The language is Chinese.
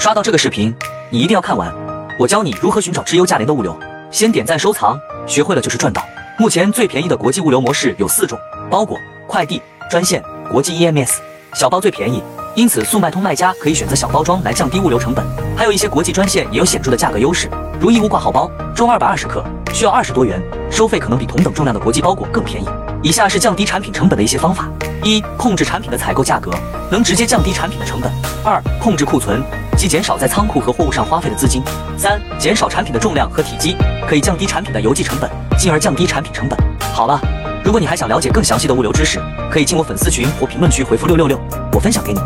刷到这个视频，你一定要看完，我教你如何寻找质优价廉的物流。先点赞收藏，学会了就是赚到。目前最便宜的国际物流模式有四种：包裹、快递、专线、国际 EMS。小包最便宜，因此速卖通卖家可以选择小包装来降低物流成本。还有一些国际专线也有显著的价格优势，如义乌挂号包，重二百二十克，需要二十多元，收费可能比同等重量的国际包裹更便宜。以下是降低产品成本的一些方法：一、控制产品的采购价格，能直接降低产品的成本；二、控制库存，即减少在仓库和货物上花费的资金；三、减少产品的重量和体积，可以降低产品的邮寄成本，进而降低产品成本。好了，如果你还想了解更详细的物流知识，可以进我粉丝群或评论区回复六六六，我分享给你。